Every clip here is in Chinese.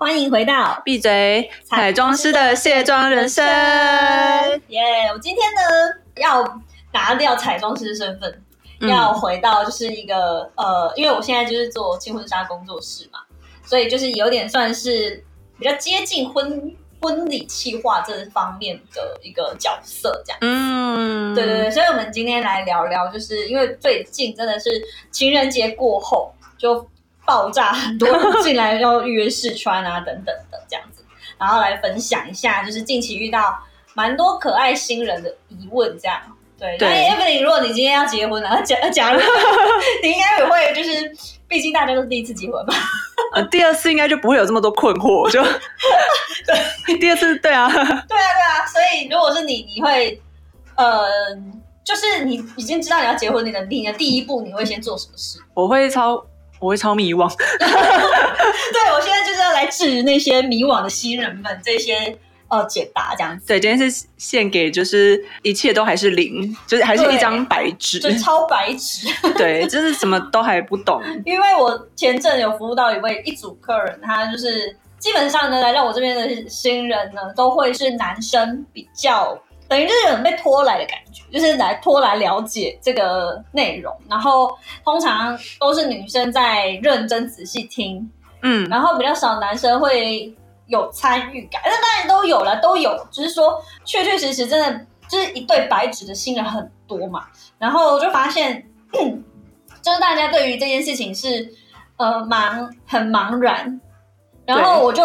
欢迎回到闭嘴，彩妆师的卸妆人生。耶我今天呢要拿掉彩妆师身份，嗯要回到就是一个呃，因为我现在就是做轻婚纱工作室嘛，所以就是有点算是比较接近婚婚礼企划这方面的一个角色，这样。嗯，对对对，所以我们今天来聊聊，就是因为最近真的是情人节过后就爆炸。很多人进来要预约试穿啊等等的这样子，然后来分享一下，就是近期遇到蛮多可爱新人的疑问这样。对，对。那 Evelyn，如果你今天要结婚了，假假如 你应该也会就是，毕竟大家都是第一次结婚嘛，呃，第二次应该就不会有这么多困惑，就对，第二次对啊，对啊，对啊，所以如果是你，你会，呃，就是你已经知道你要结婚，你的你的第一步你会先做什么事？我会超我会超迷惘，对我现在就是要来治那些迷惘的新人们这些呃解答这样子，对，今天是献给就是一切都还是零，就是还是一张白纸，就超白纸。对，就是什么都还不懂，因为我前阵有服务到一位一组客人，他就是基本上呢来到我这边的新人呢，都会是男生比较。等于就是有人被拖来的感觉，就是来拖来了解这个内容，然后通常都是女生在认真仔细听，嗯，然后比较少男生会有参与感，那当然都有了，都有，只是说确确实实真的就是一对白纸的新人很多嘛，然后我就发现，就是大家对于这件事情是呃茫很茫然，然后我就。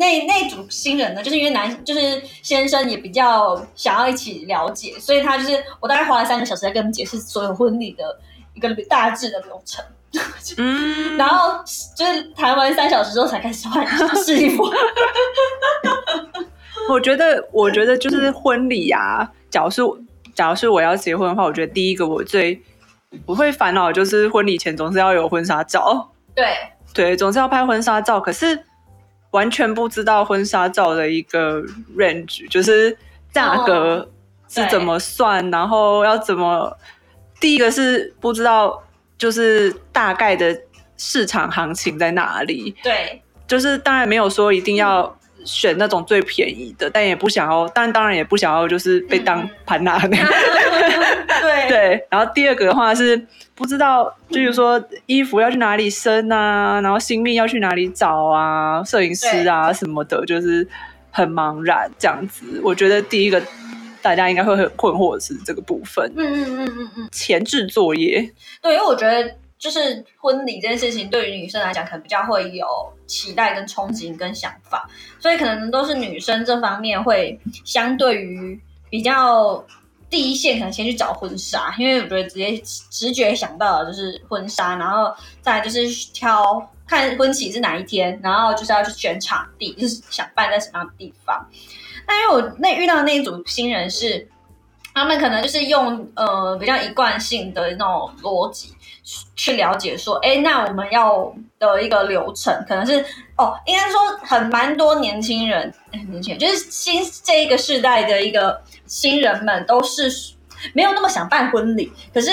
那那组新人呢，就是因为男就是先生也比较想要一起了解，所以他就是我大概花了三个小时在跟他们解释所有婚礼的一个大致的流程。嗯，然后就是谈完三小时之后才开始换试衣服。我觉得，我觉得就是婚礼啊，假如是假如是我要结婚的话，我觉得第一个我最不会烦恼就是婚礼前总是要有婚纱照，对，对，总是要拍婚纱照，可是完全不知道婚纱照的一个 range，就是价格是怎么算，然后要怎么，第一个是不知道就是大概的市场行情在哪里，对，就是当然没有说一定要选那种最便宜的，但也不想要，但当然也不想要就是被当盘拿那样。对，对，然后第二个的话是不知道，就是说衣服要去哪里生啊，然后新密要去哪里找啊，摄影师啊什么的，就是很茫然这样子。我觉得第一个大家应该会很困惑的是这个部分，嗯嗯嗯嗯嗯，前置作业。对，因为我觉得就是婚礼这件事情，对于女生来讲，可能比较会有期待、跟憧憬、跟想法，所以可能都是女生这方面会相对于比较。第一线可能先去找婚纱，因为我觉得直接直觉想到的就是婚纱，然后再就是挑看婚期是哪一天，然后就是要去选场地，就是想办在什么样的地方。那因为我那遇到那一组新人是，他们可能就是用呃比较一贯性的那种逻辑去了解说，哎，那我们要的一个流程可能是哦，应该说很蛮多年轻人，年轻人就是新这一个世代的一个新人们都是没有那么想办婚礼，可是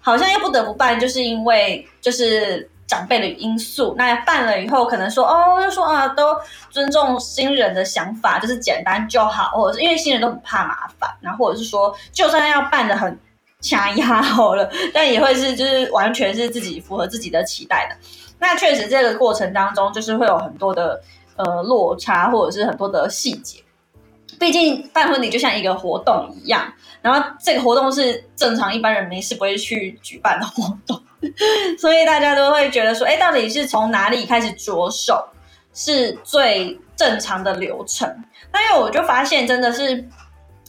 好像又不得不办，就是因为就是。长辈的因素，那办了以后，可能说哦，就说啊，都尊重新人的想法，就是简单就好，或者是因为新人都很怕麻烦，然后或者是说，就算要办的很掐压好了，但也会是就是完全是自己符合自己的期待的。那确实这个过程当中，就是会有很多的呃落差，或者是很多的细节。毕竟办婚礼就像一个活动一样，然后这个活动是正常一般人没事不会去举办的活动，所以大家都会觉得说，哎，到底是从哪里开始着手是最正常的流程？那因为我就发现真的是，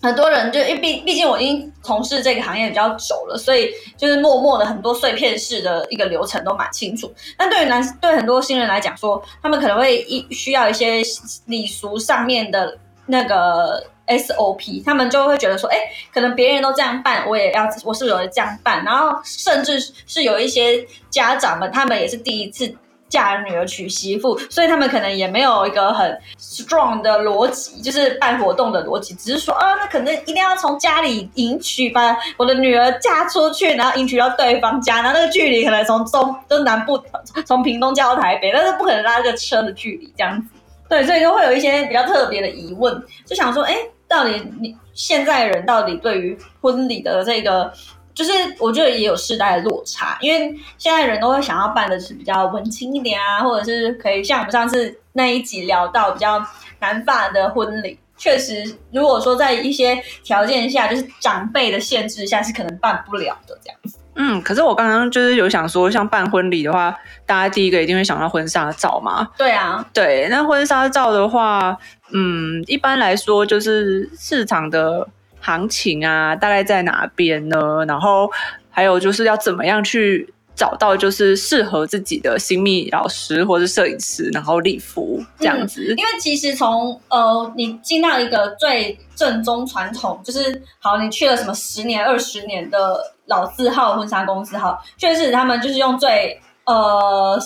很多人就因为毕毕竟我已经从事这个行业比较久了，所以就是默默的很多碎片式的一个流程都蛮清楚。但对于男对很多新人来讲说，他们可能会一需要一些礼俗上面的那个 SOP，他们就会觉得说，哎，可能别人都这样办，我也要，我是不是有这样办？然后甚至是有一些家长们，他们也是第一次。嫁女儿娶媳妇，所以他们可能也没有一个很 strong 的逻辑，就是办活动的逻辑，只是说啊，那可能一定要从家里迎娶，把我的女儿嫁出去，然后迎娶到对方家，然后那个距离可能从中都南部，从屏东嫁到台北，但是不可能拉这个车的距离这样子。对，所以就会有一些比较特别的疑问，就想说，哎，到底你现在人到底对于婚礼的这个？就是我觉得也有世代的落差，因为现在人都会想要办的是比较文青一点啊，或者是可以像我们上次那一集聊到比较南法的婚礼，确实如果说在一些条件下，就是长辈的限制下，是可能办不了的这样子。嗯，可是我刚刚就是有想说，像办婚礼的话，大家第一个一定会想到婚纱照嘛。对啊，对，那婚纱照的话，嗯，一般来说就是市场的。行情啊，大概在哪边呢？然后还有就是要怎么样去找到就是适合自己的新密老师或者摄影师，然后礼服这样子。因为其实从呃，你进到一个最正宗传统，就是好，你去了什么十年、二十年的老字号婚纱公司，哈，确实他们就是用最呃。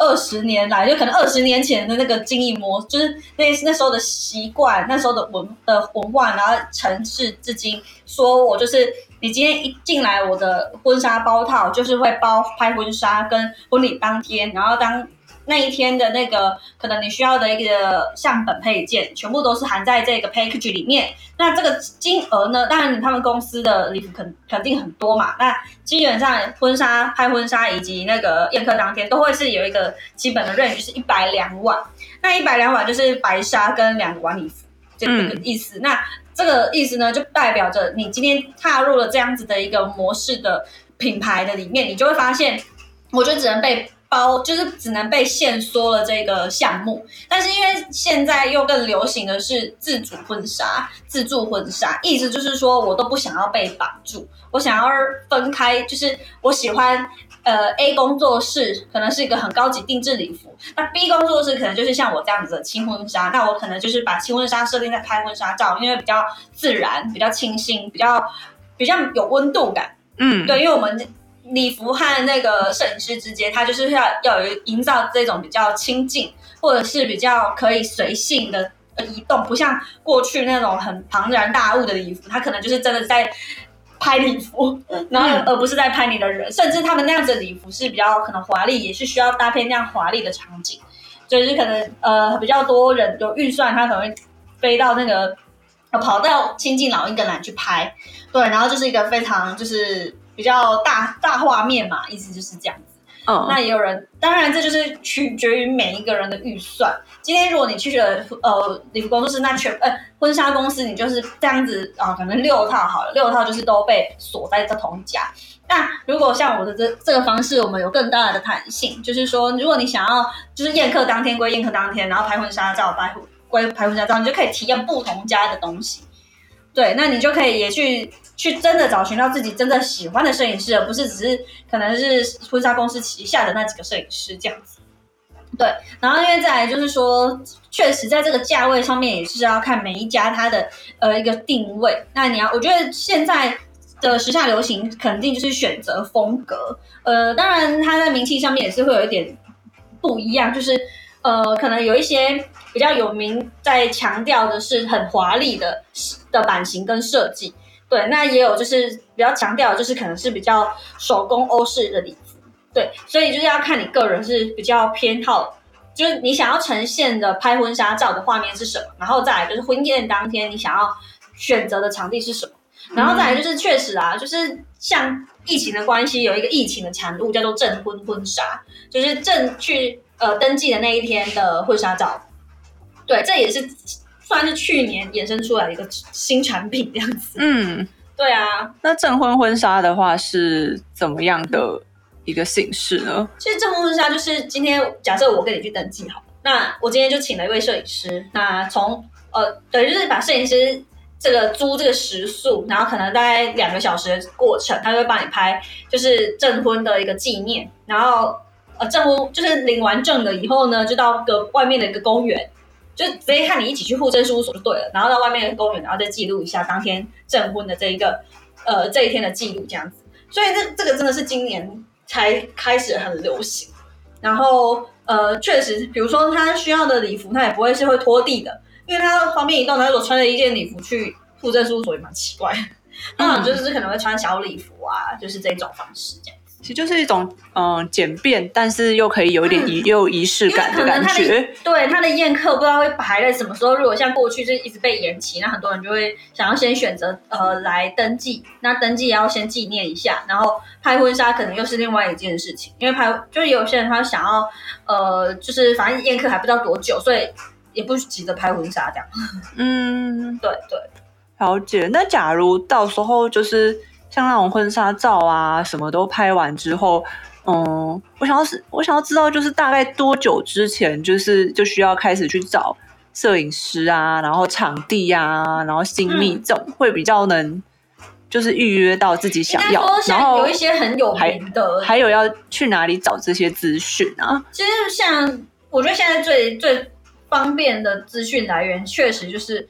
二十年来，就可能二十年前的那个经营模，就是那那时候的习惯，那时候的文的文化，然后城市至今。说我就是你今天一进来，我的婚纱包套就是会包拍婚纱跟婚礼当天，然后当。那一天的那个可能你需要的一个相本配件，全部都是含在这个 package 里面。那这个金额呢？当然，他们公司的礼服肯肯定很多嘛。那基本上婚纱拍婚纱以及那个宴客当天都会是有一个基本的 range，是一百两晚。那一百两晚就是白纱跟两个晚礼服这个意思。那这个意思呢，就代表着你今天踏入了这样子的一个模式的品牌的里面，你就会发现，我就只能被。包就是只能被限缩了这个项目，但是因为现在又更流行的是自主婚纱、自助婚纱，意思就是说我都不想要被绑住，我想要分开，就是我喜欢呃 A 工作室可能是一个很高级定制礼服，那 B 工作室可能就是像我这样子的轻婚纱，那我可能就是把轻婚纱设定在拍婚纱照，因为比较自然、比较清新、比较比较有温度感。嗯，对，因为我们。礼服和那个摄影师之间，他就是要要有营造这种比较亲近，或者是比较可以随性的移动，不像过去那种很庞然大物的礼服，他可能就是真的在拍礼服，然后而不是在拍你的人。甚至他们那样子的礼服是比较可能华丽，也是需要搭配那样华丽的场景，就是可能呃比较多人有预算，他可能会飞到那个跑到亲近老英格兰去拍，对，然后就是一个非常就是。比较大大画面嘛，意思就是这样子。哦，那也有人，当然这就是取决于每一个人的预算。今天如果你去了呃礼服工作室，那全呃婚纱公司，你就是这样子啊，可能六套好了，六套就是都被锁在这同一家。那如果像我的这这个方式，我们有更大的弹性，就是说，如果你想要就是宴客当天归宴客当天，然后拍婚纱照拍归拍婚纱照，你就可以体验不同家的东西。对，那你就可以也去去真的找寻到自己真正喜欢的摄影师，而不是只是可能是婚纱公司旗下的那几个摄影师这样子。对，然后因为再来就是说，确实在这个价位上面也是要看每一家它的呃一个定位。那你要，我觉得现在的时下流行肯定就是选择风格，呃，当然它在名气上面也是会有一点不一样，就是呃，可能有一些。比较有名，在强调的是很华丽的的版型跟设计，对，那也有就是比较强调，就是可能是比较手工欧式的礼服，对，所以就是要看你个人是比较偏好，就是你想要呈现的拍婚纱照的画面是什么，然后再来就是婚宴当天你想要选择的场地是什么，然后再来就是确实啊，就是像疫情的关系，有一个疫情的产物叫做证婚婚纱，就是正去呃登记的那一天的婚纱照。对，这也是算是去年衍生出来一个新产品这样子。嗯，对啊。那证婚婚纱的话是怎么样的一个形式呢？其实证婚婚纱就是今天假设我跟你去登记好，那我今天就请了一位摄影师，那从呃，等于就是把摄影师这个租这个食宿，然后可能大概两个小时的过程，他就会帮你拍，就是证婚的一个纪念，然后呃证婚就是领完证了以后呢，就到个外面的一个公园，就直接看你一起去户政事务所就对了，然后到外面的公园，然后再记录一下当天证婚的这一个呃这一天的记录这样子，所以这这个真的是今年才开始很流行，然后呃确实，比如说他需要的礼服，他也不会是会拖地的。因为他方便移动，他如果穿着一件礼服去户政事务所也蛮奇怪，通常就是可能会穿小礼服啊，就是这种方式这样。其实就是一种嗯简便，但是又可以有一点仪又有仪式感的感觉。对他的宴客不知道会排在什么时候，如果像过去就一直被延期，那很多人就会想要先选择呃来登记，那登记也要先纪念一下，然后拍婚纱可能又是另外一件事情，因为拍就是有些人他想要呃就是反正宴客还不知道多久，所以。也不急着拍婚纱这样，嗯，对对，了解。那假如到时候就是像那种婚纱照啊，什么都拍完之后，嗯，我想要是，我想要知道就是大概多久之前，就是就需要开始去找摄影师啊，然后场地啊，然后新密这种会比较能就是预约到自己想要，然后有一些很有名的，还有要去哪里找这些资讯啊？其实像我觉得现在最最。方便的资讯来源确实就是，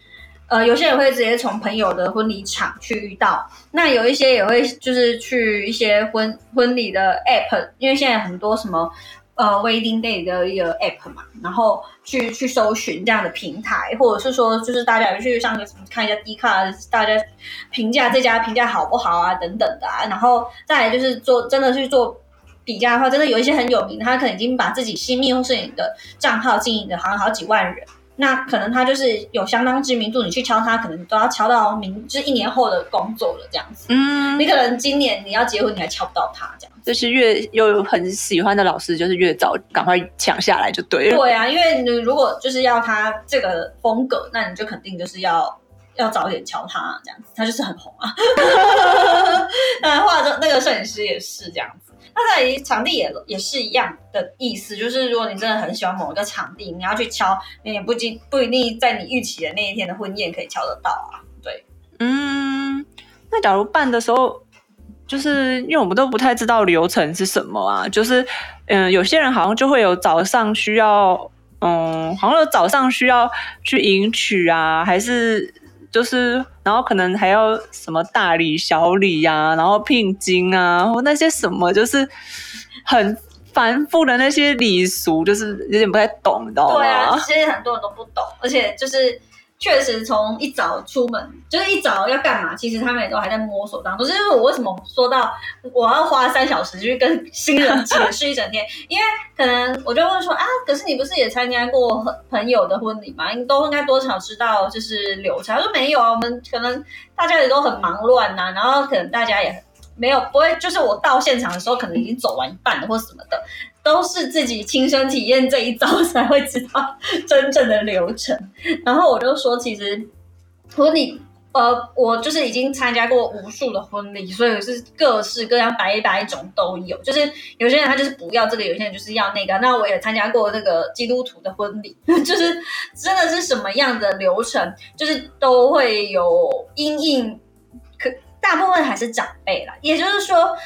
呃，有些人会直接从朋友的婚礼场去遇到，那有一些也会就是去一些婚婚礼的 app，因为现在很多什么呃 wedding day 的一个 app 嘛，然后去去搜寻这样的平台，或者是说就是大家去上个什么看一下 D 卡，大家评价这家评价好不好啊等等的，啊，然后再来就是做真的去做。比价的话，真的有一些很有名，他可能已经把自己新密或摄影的账号经营的好像好几万人，那可能他就是有相当知名度，你去敲他，可能都要敲到明，就是一年后的工作了这样子。嗯，你可能今年你要结婚，你还敲不到他这样。就是越有很喜欢的老师，就是越早赶快抢下来就对了。对啊，因为你如果就是要他这个风格，那你就肯定就是要要早点敲他这样子，他就是很红啊。那化妆那个摄影师也是这样子。那在场地也也是一样的意思，就是如果你真的很喜欢某一个场地，你要去敲，你也不经不一定在你预期的那一天的婚宴可以敲得到啊。对，嗯，那假如办的时候，就是因为我们都不太知道流程是什么啊，就是嗯，有些人好像就会有早上需要，嗯，好像有早上需要去迎娶啊，还是。就是，然后可能还要什么大礼小礼呀，然后聘金啊，或那些什么，就是很繁复的那些礼俗，就是有点不太懂，你知道吗？对啊，其实很多人都不懂，而且就是。确实，从一早出门就是一早要干嘛，其实他们也都还在摸索当中。就是我为什么说到我要花三小时去跟新人解释一整天，因为可能我就问说啊，可是你不是也参加过朋友的婚礼吗？你都应该多少知道就是流程。他说没有啊，我们可能大家也都很忙乱呐，然后可能大家也没有不会，就是我到现场的时候可能已经走完一半了或什么的。都是自己亲身体验这一招才会知道真正的流程。然后我就说，其实婚礼，呃，我就是已经参加过无数的婚礼，所以是各式各样、百百种都有。就是有些人他就是不要这个，有些人就是要那个。那我也参加过那个基督徒的婚礼，就是真的是什么样的流程，就是都会有因应。大部分还是长辈啦，也就是说。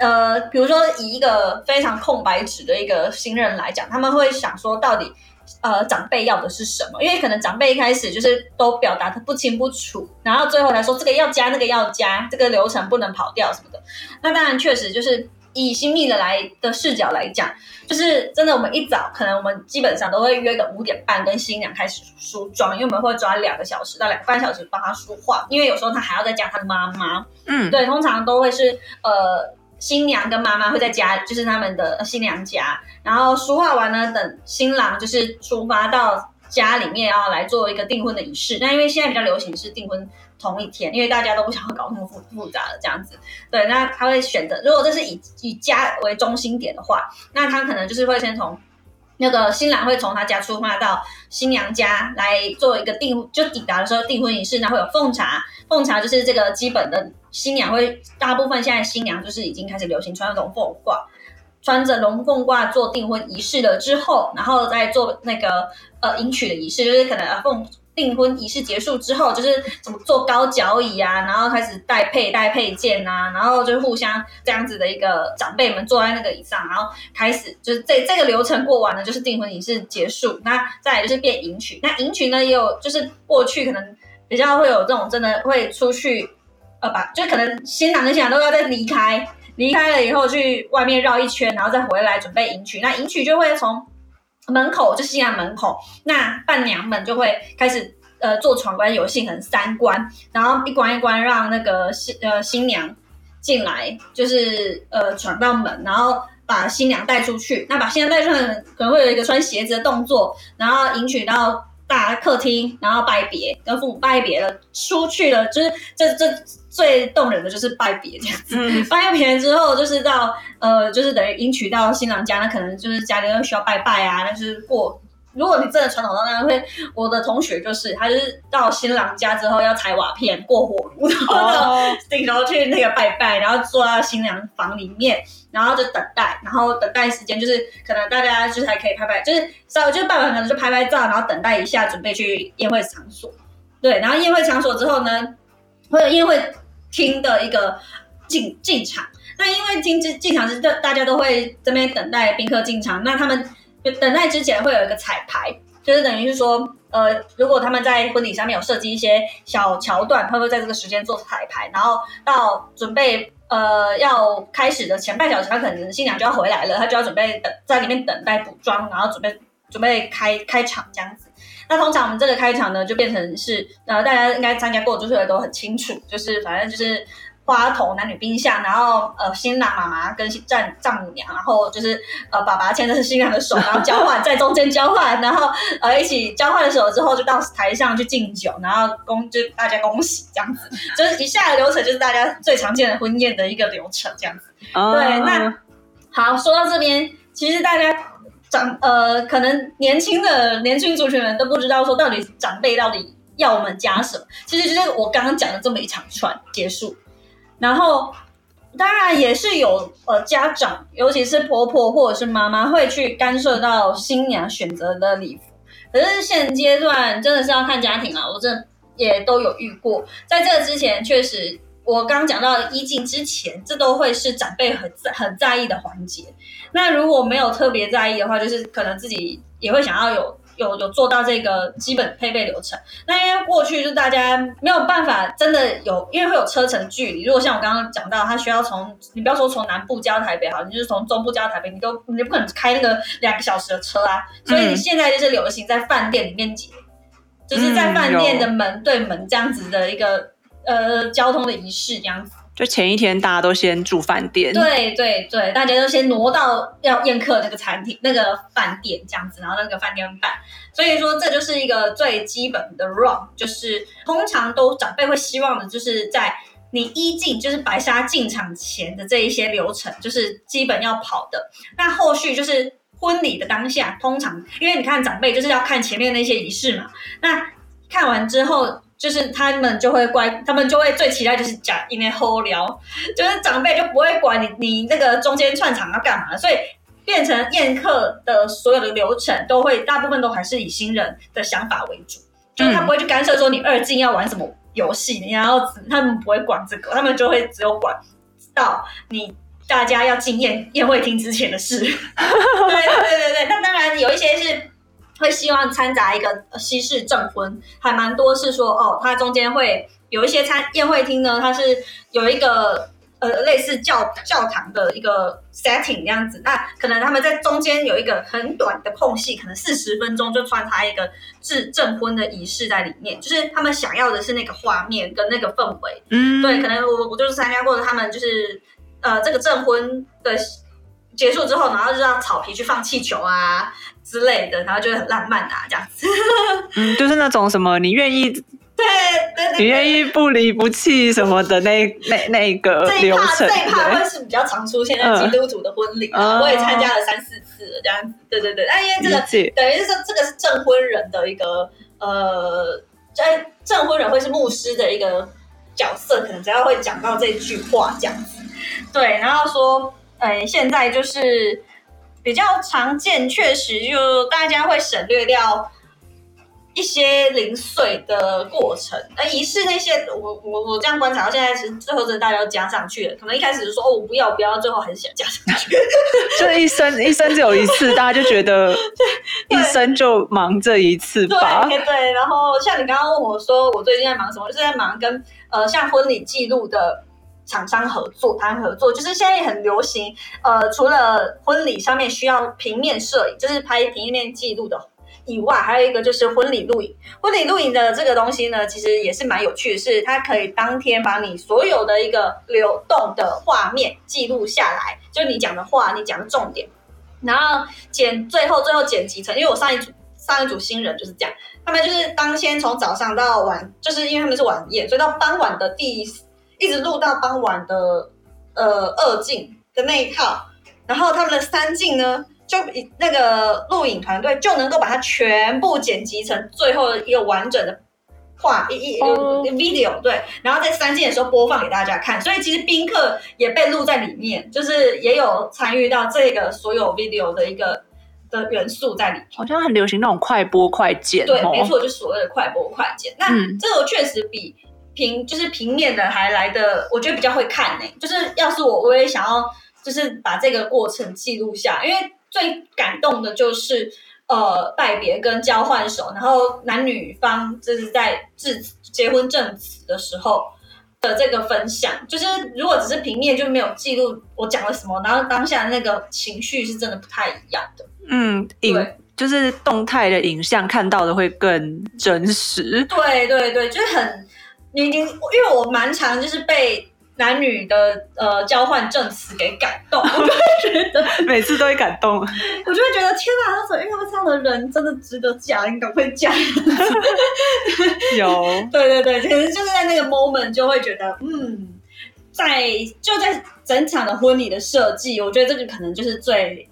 呃，比如说以一个非常空白纸的一个新人来讲，他们会想说，到底呃长辈要的是什么？因为可能长辈一开始就是都表达的不清不楚，然后最后来说这个要加，那个要加，这个流程不能跑掉什么的。那当然确实就是以新密的来的视角来讲，就是真的我们一早可能我们基本上都会约个五点半跟新娘开始梳妆，因为我们会抓两个小时到两个半小时帮她梳化，因为有时候她还要再加她的妈妈。嗯，对，通常都会是呃。新娘跟妈妈会在家，就是他们的新娘家，然后梳化完呢，等新郎就是出发到家里面，要来做一个订婚的仪式。那因为现在比较流行是订婚同一天，因为大家都不想要搞那么复复杂的这样子。对，那他会选择，如果这是以以家为中心点的话，那他可能就是会先从。那个新郎会从他家出发到新娘家来做一个订，就抵达的时候订婚仪式，那会有奉茶，奉茶就是这个基本的新娘会，大部分现在新娘就是已经开始流行穿那种凤褂，穿着龙凤褂做订婚仪式了之后，然后再做那个呃迎娶的仪式，就是可能呃奉。订婚仪式结束之后，就是怎么坐高脚椅啊，然后开始戴佩戴配件啊，然后就互相这样子的一个长辈们坐在那个椅上，然后开始就是这这个流程过完了，就是订婚仪式结束。那再来就是变迎娶，那迎娶呢也有就是过去可能比较会有这种真的会出去，呃，把就可能新郎跟新娘都要再离开，离开了以后去外面绕一圈，然后再回来准备迎娶。那迎娶就会从门口就是新娘门口，那伴娘们就会开始呃做闯关游戏，可能三关，然后一关一关让那个新呃新娘进来，就是呃闯到门，然后把新娘带出去。那把新娘带出去，可能会有一个穿鞋子的动作，然后迎娶到大客厅，然后拜别，跟父母拜别了，出去了，就是这这最动人的就是拜别这样子。嗯拜别之后，就是到呃，就是等于迎娶到新郎家，那可能就是家里又需要拜拜啊，那就是过。如果你真的传统到那样，会我的同学就是他就是到新郎家之后要踩瓦片过火炉，然后顶楼去那个拜拜，然后坐到新娘房里面，然后就等待，然后等待时间就是可能大家就是还可以拍拍，就是稍微就是拜完可能就拍拍照，然后等待一下准备去宴会场所。对，然后宴会场所之后呢，会有宴会厅的一个进进场。那因为厅进进场是大大家都会这边等待宾客进场，那他们就等待之前会有一个彩排，就是等于是说，呃，如果他们在婚礼上面有设计一些小桥段，他会在这个时间做彩排，然后到准备呃要开始的前半小时，他可能新娘就要回来了，他就要准备等在里面等待补妆，然后准备准备开开场这样子。那通常我们这个开场呢，就变成是呃大家应该参加过就是都很清楚，就是反正就是花童男女宾相，然后呃新郎妈妈跟丈丈母娘，然后就是呃爸爸牵着新娘的手，然后交换 在中间交换，然后呃一起交换的手之后就到台上去敬酒，然后恭就大家恭喜这样子，就是以下的流程就是大家最常见的婚宴的一个流程这样子。哦对，那好，说到这边，其实大家长呃，可能年轻的年轻族群们都不知道说到底长辈到底要我们加什么，其实就是我刚刚讲的这么一长串结束，然后。当然也是有呃家长，尤其是婆婆或者是妈妈会去干涉到新娘选择的礼服，可是现阶段真的是要看家庭啊，我真的也都有遇过。在这之前，确实我刚刚讲到衣襟之前，这都会是长辈很在很在意的环节。那如果没有特别在意的话，就是可能自己也会想要有有有做到这个基本配备流程。那因为过去就大家没有办法真的有，因为会有车程距离。如果像我刚刚讲到，他需要从你不要说从南部加台北好，你就是从中部加台北，你都你不可能开那个两个小时的车啊。所以你现在就是流行在饭店里面，就是在饭店的门对门这样子的一个呃交通的仪式这样子。就前一天大家都先住饭店，对对对，大家都先挪到要宴客那个餐厅、那个饭店这样子，然后那个饭店办。所以说，这就是一个最基本的 run，就是通常都长辈会希望的，就是在你一进就是白沙进场前的这一些流程，就是基本要跑的。那后续就是婚礼的当下，通常因为你看长辈就是要看前面那些仪式嘛，那看完之后。就是他们就会乖，他们就会最期待就是讲因为后聊，就是长辈就不会管你你那个中间串场要干嘛，所以变成宴客的所有的流程都会大部分都还是以新人的想法为主，就是他不会去干涉说你二进要玩什么游戏，你要他们不会管这个，他们就会只有管到你大家要进宴宴会厅之前的事。对对对对，那当然有一些是。会希望掺杂一个西式证婚，还蛮多是说哦，它中间会有一些餐宴会厅呢，它是有一个呃类似教教堂的一个 setting 这样子，那可能他们在中间有一个很短的空隙，可能四十分钟就穿插一个制证婚的仪式在里面，就是他们想要的是那个画面跟那个氛围。嗯，对，可能我我就是参加过的，他们就是呃这个证婚的结束之后，然后就让草皮去放气球啊。之类的，然后就会很浪漫啊，这样子。嗯，就是那种什么你愿意，对你愿意不离不弃什么的那那那个流程，这一趴会是比较常出现在基督徒的婚礼，嗯、我也参加了三四次了，这样子。对对对，但因为这个等于是说这个是证婚人的一个呃，在证婚人会是牧师的一个角色，可能只要会讲到这句话这样子。对，然后说，呃，现在就是。比较常见，确实就大家会省略掉一些零碎的过程，那仪式那些，我我我这样观察到现在，其实最后真的大家都加上去了。可能一开始就说哦我不要不要，最后还是想加上去。就一生一生只有一次，大家就觉得 一生就忙这一次吧。对对，然后像你刚刚问我说我最近在忙什么，就是在忙跟呃像婚礼记录的厂商合作谈合作，就是现在也很流行。呃，除了婚礼上面需要平面摄影，就是拍平面记录的。以外，还有一个就是婚礼录影。婚礼录影的这个东西呢，其实也是蛮有趣的，是它可以当天把你所有的一个流动的画面记录下来，就你讲的话，你讲的重点，然后剪最后最后剪辑成。因为我上一组上一组新人就是这样，他们就是当天从早上到晚，就是因为他们是晚宴，所以到傍晚的第一直录到傍晚的呃二镜的那一套，然后他们的三镜呢。就那个录影团队就能够把它全部剪辑成最后一个完整的画一一 video 对，然后在三季的时候播放给大家看，所以其实宾客也被录在里面，就是也有参与到这个所有 video 的一个的元素在里面。好像很流行那种快播快剪，对，没错，就所谓的快播快剪。那这个确实比平就是平面的还来的，我觉得比较会看呢。就是要是我，我也想要就是把这个过程记录下，因为。最感动的就是，呃，拜别跟交换手，然后男女方就是在致结婚证词的时候的这个分享。就是如果只是平面，就没有记录我讲了什么，然后当下那个情绪是真的不太一样的。嗯，影就是动态的影像看到的会更真实。对对对，就是很你你，因为我蛮常就是被。男女的呃交换证词给感动，我就会觉得 每次都会感动，我就会觉得天哪，他说遇到这样的人真的值得嫁，你赶快嫁。有，对对对，可能就是在那个 moment 就会觉得，嗯，在就在整场的婚礼的设计，我觉得这个可能就是最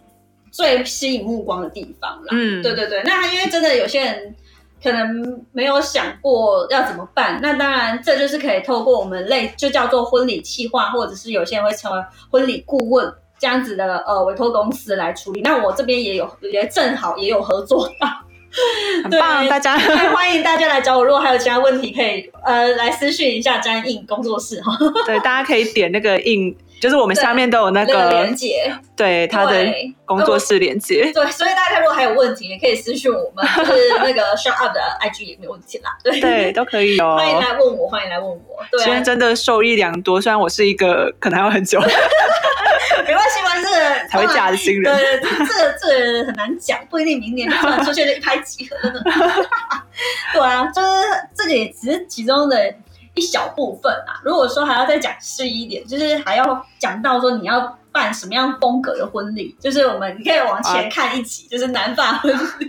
最吸引目光的地方了。嗯，对对对，那因为真的有些人。可能没有想过要怎么办，那当然这就是可以透过我们类就叫做婚礼企划，或者是有些人会成为婚礼顾问这样子的呃委托公司来处理。那我这边也有也正好也有合作，很棒，大家欢迎大家来找我。如果还有其他问题，可以呃来私讯一下詹印工作室哈。对，大家可以点那个印。就是我们下面都有那个连接，对他的工作室连接，对，所以大家如果还有问题，也可以私讯我们，就是那个 Show Up 的 IG 也没有问题啦，对，对，都可以哦，欢迎来问我，欢迎来问我，对，今天真的受益良多，虽然我是一个可能还要很久，没关系嘛，这个 才会嫁的新人，对，这个这个很难讲，不一定明年突然出现一拍即合，真的，对啊，就是这个也只是其中的。一小部分啊，如果说还要再讲细一点，就是还要讲到说你要办什么样风格的婚礼，就是我们你可以往前看一集，就是男法婚礼。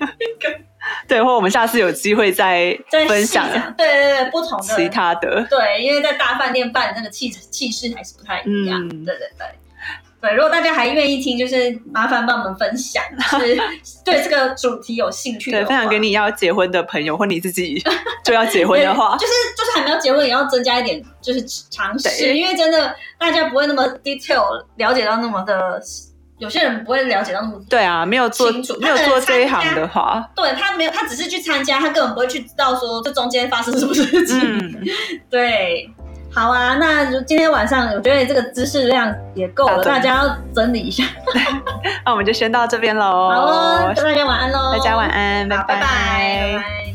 对，或我们下次有机会再 再分享。对对对，不同的其他的。对，因为在大饭店办那个气气势还是不太一样。对对对。对，如果大家还愿意听，就是麻烦帮我们分享，是 对这个主题有兴趣。对，分享给你要结婚的朋友，或你自己 就要结婚的话，就是就是还没有结婚，也要增加一点就是常识，因为真的大家不会那么 detail 了解到那么的，有些人不会了解到那么对啊，没有做没有做这一行的话，对他没有，他只是去参加，他根本不会去知道说这中间发生什么事情。对。好啊，那今天晚上我觉得这个知识量也够了，大家要整理一下。那我们就先到这边喽。好，大家晚安喽。大家晚安，拜拜。